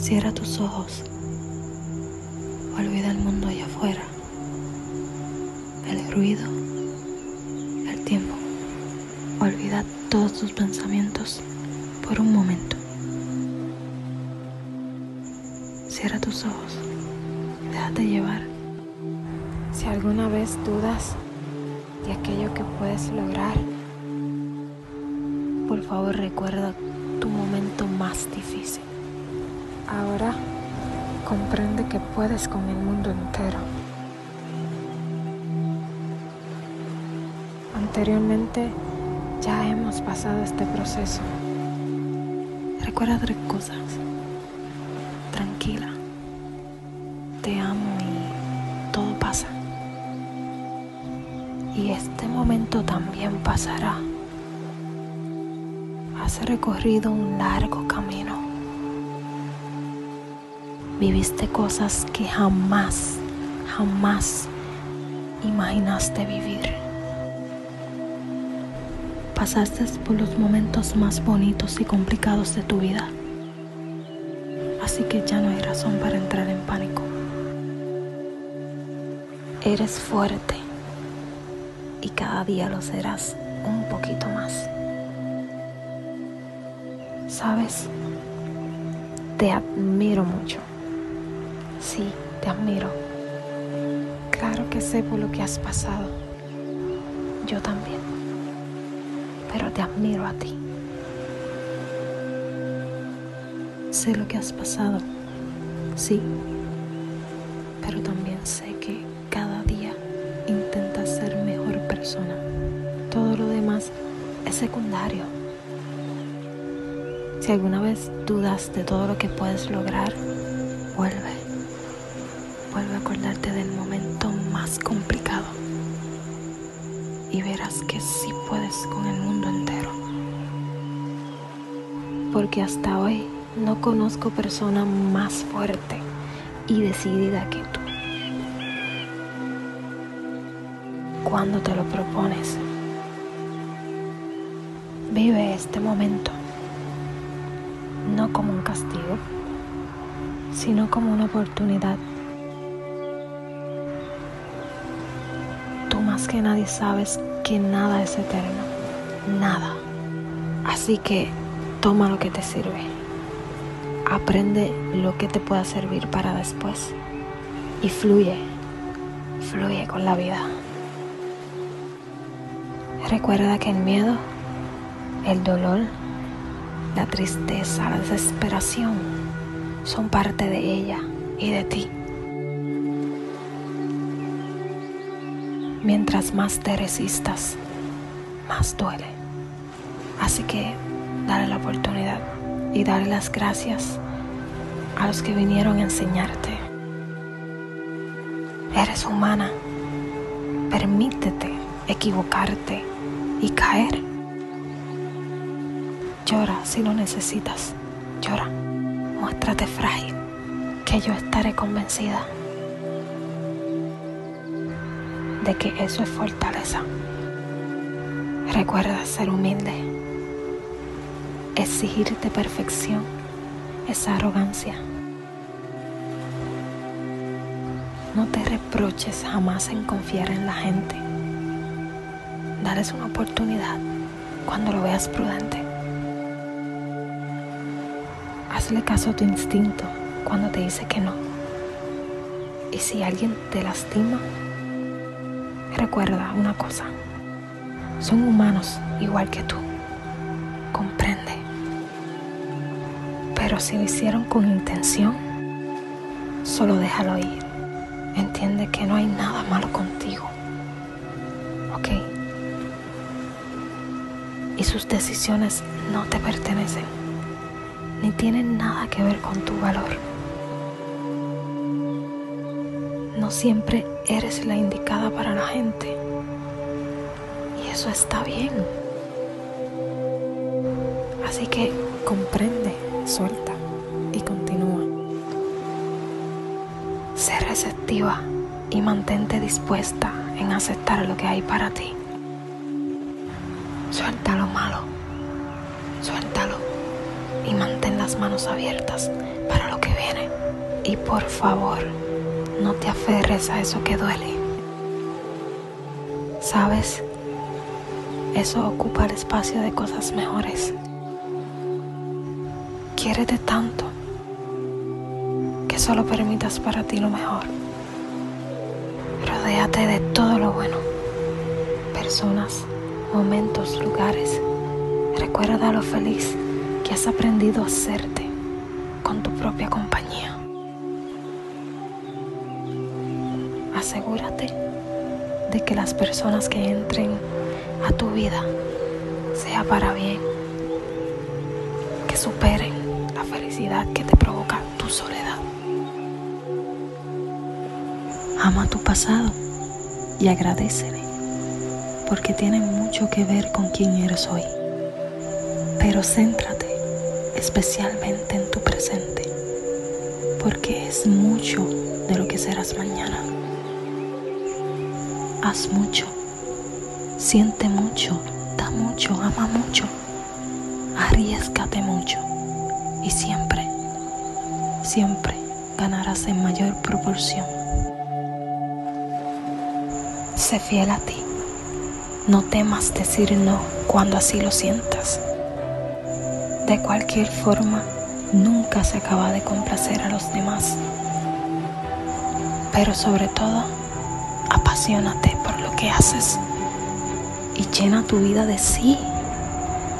Cierra tus ojos. Olvida el mundo allá afuera. El ruido. El tiempo. Olvida todos tus pensamientos por un momento. Cierra tus ojos. Déjate llevar. Si alguna vez dudas de aquello que puedes lograr, por favor recuerda tu momento más difícil. Ahora comprende que puedes con el mundo entero. Anteriormente ya hemos pasado este proceso. Recuerda tres cosas. Tranquila. Te amo y todo pasa. Y este momento también pasará. Has recorrido un largo camino viviste cosas que jamás, jamás imaginaste vivir. Pasaste por los momentos más bonitos y complicados de tu vida. Así que ya no hay razón para entrar en pánico. Eres fuerte y cada día lo serás un poquito más. ¿Sabes? Te admiro mucho Sí, te admiro. Claro que sé por lo que has pasado. Yo también. Pero te admiro a ti. Sé lo que has pasado. Sí. Pero también sé que cada día intentas ser mejor persona. Todo lo demás es secundario. Si alguna vez dudas de todo lo que puedes lograr, vuelve acordarte del momento más complicado y verás que sí puedes con el mundo entero. Porque hasta hoy no conozco persona más fuerte y decidida que tú. Cuando te lo propones, vive este momento no como un castigo, sino como una oportunidad que nadie sabes que nada es eterno. Nada. Así que toma lo que te sirve. Aprende lo que te pueda servir para después. Y fluye. Fluye con la vida. Recuerda que el miedo, el dolor, la tristeza, la desesperación son parte de ella y de ti. Mientras más te resistas, más duele. Así que dale la oportunidad y dale las gracias a los que vinieron a enseñarte. Eres humana. Permítete equivocarte y caer. Llora si lo necesitas. Llora. Muéstrate frágil, que yo estaré convencida de que eso es fortaleza. Recuerda ser humilde. Exigirte perfección es arrogancia. No te reproches jamás en confiar en la gente. Dales una oportunidad cuando lo veas prudente. Hazle caso a tu instinto cuando te dice que no. Y si alguien te lastima, Recuerda una cosa, son humanos igual que tú, comprende. Pero si lo hicieron con intención, solo déjalo ir. Entiende que no hay nada malo contigo. ¿Ok? y sus decisiones no te pertenecen, ni tienen nada que ver con tu valor. No siempre eres la indicada para la gente y eso está bien. Así que comprende, suelta y continúa. Sé receptiva y mantente dispuesta en aceptar lo que hay para ti. Suelta lo malo, suéltalo y mantén las manos abiertas para lo que viene. Y por favor, no te aferres a eso que duele. ¿Sabes? Eso ocupa el espacio de cosas mejores. Quiérete tanto que solo permitas para ti lo mejor. Rodéate de todo lo bueno. Personas, momentos, lugares. Recuerda lo feliz que has aprendido a hacerte con tu propia compañía. Asegúrate de que las personas que entren a tu vida sea para bien, que superen la felicidad que te provoca tu soledad. Ama tu pasado y agradecele, porque tiene mucho que ver con quién eres hoy. Pero céntrate especialmente en tu presente, porque es mucho de lo que serás mañana. Haz mucho, siente mucho, da mucho, ama mucho, arriesgate mucho y siempre, siempre ganarás en mayor proporción. Sé fiel a ti. No temas decir no cuando así lo sientas. De cualquier forma, nunca se acaba de complacer a los demás. Pero sobre todo, apasionate por lo que haces y llena tu vida de sí.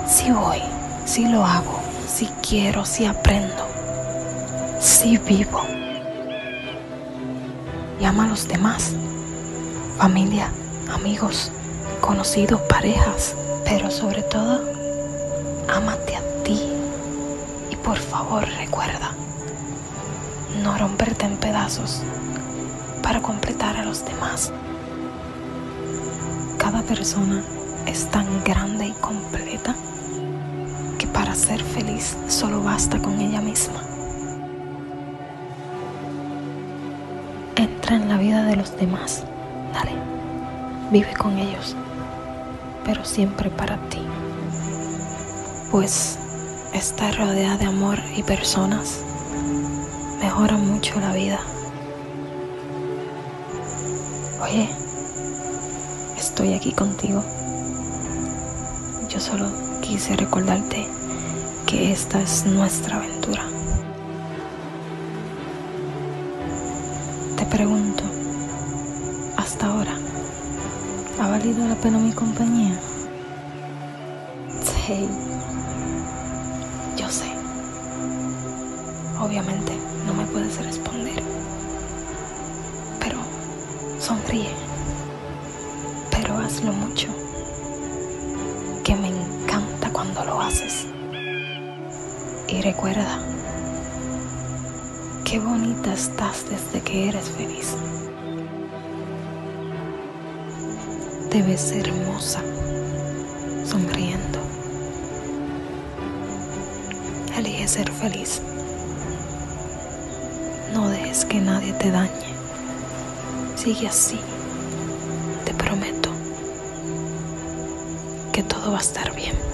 Si voy, si lo hago, si quiero, si aprendo, si vivo. Y ama a los demás familia, amigos, conocidos, parejas, pero sobre todo, amate a ti. Y por favor recuerda, no romperte en pedazos para completar a los demás. Cada persona es tan grande y completa que para ser feliz solo basta con ella misma. Entra en la vida de los demás Dale, vive con ellos, pero siempre para ti. Pues estar rodeada de amor y personas mejora mucho la vida. Oye, estoy aquí contigo. Yo solo quise recordarte que esta es nuestra aventura. Te pregunto, hasta ahora. ¿Ha valido la pena mi compañía? Sí, yo sé. Obviamente no me puedes responder. Sonríe. Pero hazlo mucho. Que me encanta cuando lo haces. Y recuerda, qué bonita estás desde que eres feliz. te ves hermosa, sonriendo. Elige ser feliz. No dejes que nadie te dañe. Sigue así. Te prometo que todo va a estar bien.